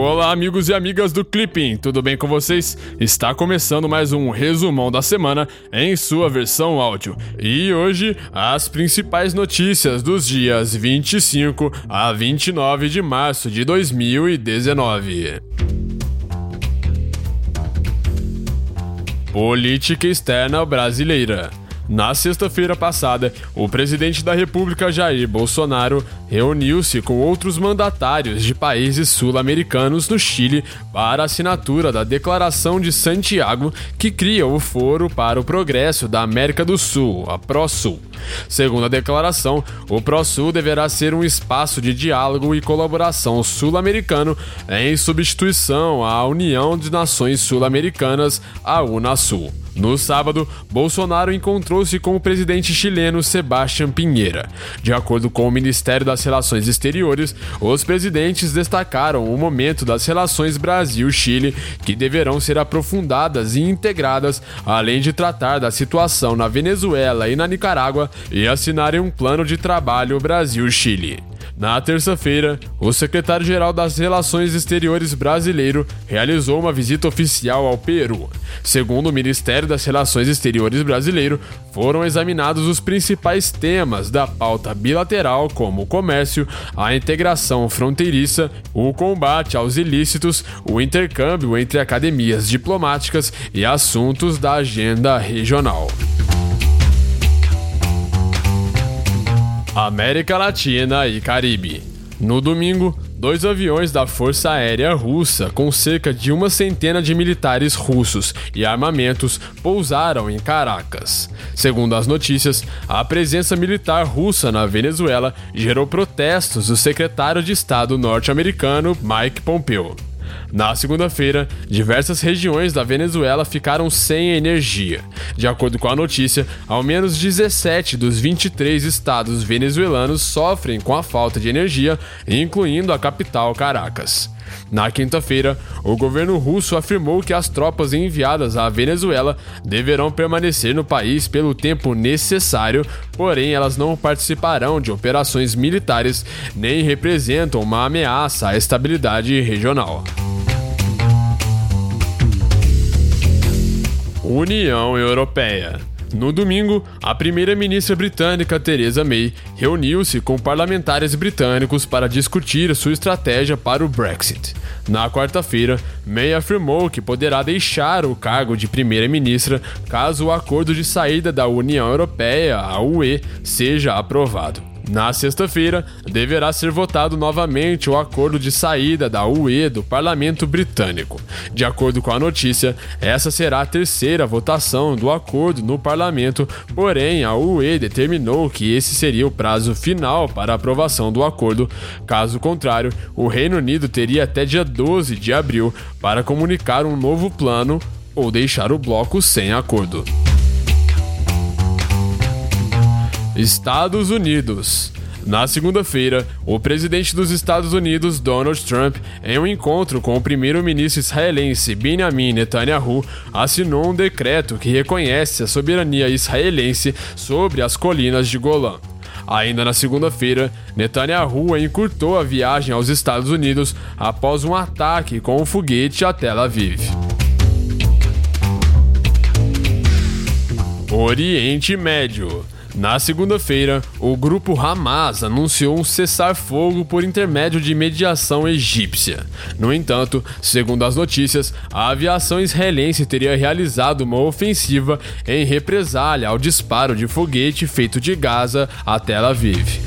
Olá, amigos e amigas do Clipping, tudo bem com vocês? Está começando mais um resumão da semana em sua versão áudio. E hoje, as principais notícias dos dias 25 a 29 de março de 2019. Política externa brasileira. Na sexta-feira passada, o presidente da República Jair Bolsonaro reuniu-se com outros mandatários de países sul-americanos no Chile para a assinatura da Declaração de Santiago, que cria o Foro para o Progresso da América do Sul, a PROSUL. Segundo a declaração, o PROSUL deverá ser um espaço de diálogo e colaboração sul-americano em substituição à União de Nações Sul-Americanas, a UNASUL. No sábado, Bolsonaro encontrou-se com o presidente chileno Sebastián Pinheira. De acordo com o Ministério das Relações Exteriores, os presidentes destacaram o momento das relações Brasil-Chile, que deverão ser aprofundadas e integradas, além de tratar da situação na Venezuela e na Nicarágua e assinarem um plano de trabalho Brasil-Chile. Na terça-feira, o secretário-geral das Relações Exteriores brasileiro realizou uma visita oficial ao Peru. Segundo o Ministério das Relações Exteriores brasileiro, foram examinados os principais temas da pauta bilateral, como o comércio, a integração fronteiriça, o combate aos ilícitos, o intercâmbio entre academias diplomáticas e assuntos da agenda regional. América Latina e Caribe. No domingo, dois aviões da Força Aérea Russa, com cerca de uma centena de militares russos e armamentos, pousaram em Caracas. Segundo as notícias, a presença militar russa na Venezuela gerou protestos do secretário de Estado norte-americano Mike Pompeo. Na segunda-feira, diversas regiões da Venezuela ficaram sem energia. De acordo com a notícia, ao menos 17 dos 23 estados venezuelanos sofrem com a falta de energia, incluindo a capital Caracas. Na quinta-feira, o governo russo afirmou que as tropas enviadas à Venezuela deverão permanecer no país pelo tempo necessário, porém elas não participarão de operações militares nem representam uma ameaça à estabilidade regional. União Europeia. No domingo, a primeira-ministra britânica Theresa May reuniu-se com parlamentares britânicos para discutir sua estratégia para o Brexit. Na quarta-feira, May afirmou que poderá deixar o cargo de primeira-ministra caso o acordo de saída da União Europeia, a UE, seja aprovado. Na sexta-feira, deverá ser votado novamente o acordo de saída da UE do Parlamento Britânico. De acordo com a notícia, essa será a terceira votação do acordo no parlamento, porém a UE determinou que esse seria o prazo final para aprovação do acordo. Caso contrário, o Reino Unido teria até dia 12 de abril para comunicar um novo plano ou deixar o bloco sem acordo. Estados Unidos. Na segunda-feira, o presidente dos Estados Unidos, Donald Trump, em um encontro com o primeiro-ministro israelense Benjamin Netanyahu, assinou um decreto que reconhece a soberania israelense sobre as colinas de Golã. Ainda na segunda-feira, Netanyahu encurtou a viagem aos Estados Unidos após um ataque com um foguete a Tel Aviv. Oriente Médio. Na segunda-feira, o grupo Hamas anunciou um cessar-fogo por intermédio de mediação egípcia. No entanto, segundo as notícias, a aviação israelense teria realizado uma ofensiva em represália ao disparo de foguete feito de Gaza a Tel Aviv.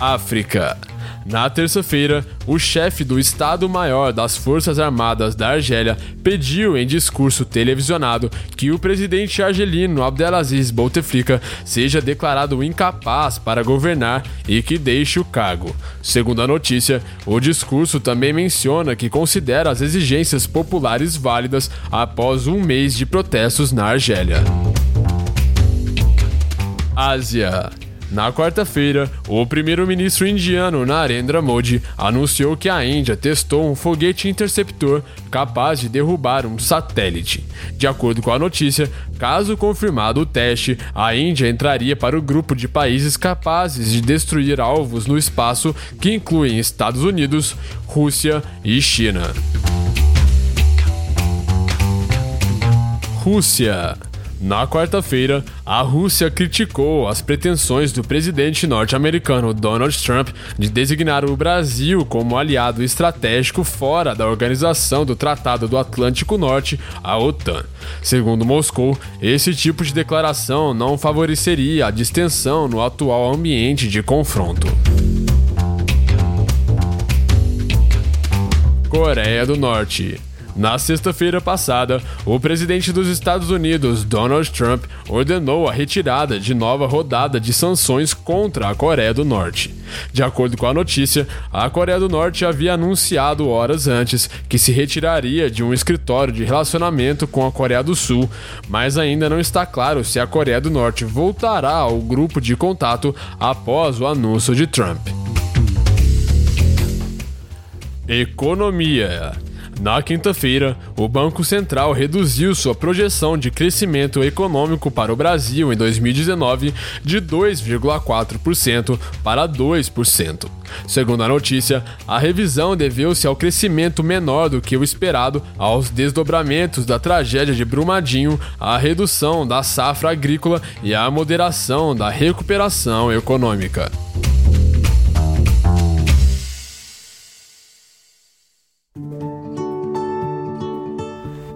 África. Na terça-feira, o chefe do Estado-Maior das Forças Armadas da Argélia pediu em discurso televisionado que o presidente argelino Abdelaziz Bouteflika seja declarado incapaz para governar e que deixe o cargo. Segundo a notícia, o discurso também menciona que considera as exigências populares válidas após um mês de protestos na Argélia. Ásia. Na quarta-feira, o primeiro-ministro indiano Narendra Modi anunciou que a Índia testou um foguete interceptor capaz de derrubar um satélite. De acordo com a notícia, caso confirmado o teste, a Índia entraria para o grupo de países capazes de destruir alvos no espaço, que incluem Estados Unidos, Rússia e China. Rússia. Na quarta-feira, a Rússia criticou as pretensões do presidente norte-americano Donald Trump de designar o Brasil como aliado estratégico fora da organização do Tratado do Atlântico Norte, a OTAN. Segundo Moscou, esse tipo de declaração não favoreceria a distensão no atual ambiente de confronto. Coreia do Norte. Na sexta-feira passada, o presidente dos Estados Unidos, Donald Trump, ordenou a retirada de nova rodada de sanções contra a Coreia do Norte. De acordo com a notícia, a Coreia do Norte havia anunciado horas antes que se retiraria de um escritório de relacionamento com a Coreia do Sul, mas ainda não está claro se a Coreia do Norte voltará ao grupo de contato após o anúncio de Trump. Economia. Na quinta-feira, o Banco Central reduziu sua projeção de crescimento econômico para o Brasil em 2019 de 2,4% para 2%. Segundo a notícia, a revisão deveu-se ao crescimento menor do que o esperado, aos desdobramentos da tragédia de Brumadinho, à redução da safra agrícola e à moderação da recuperação econômica.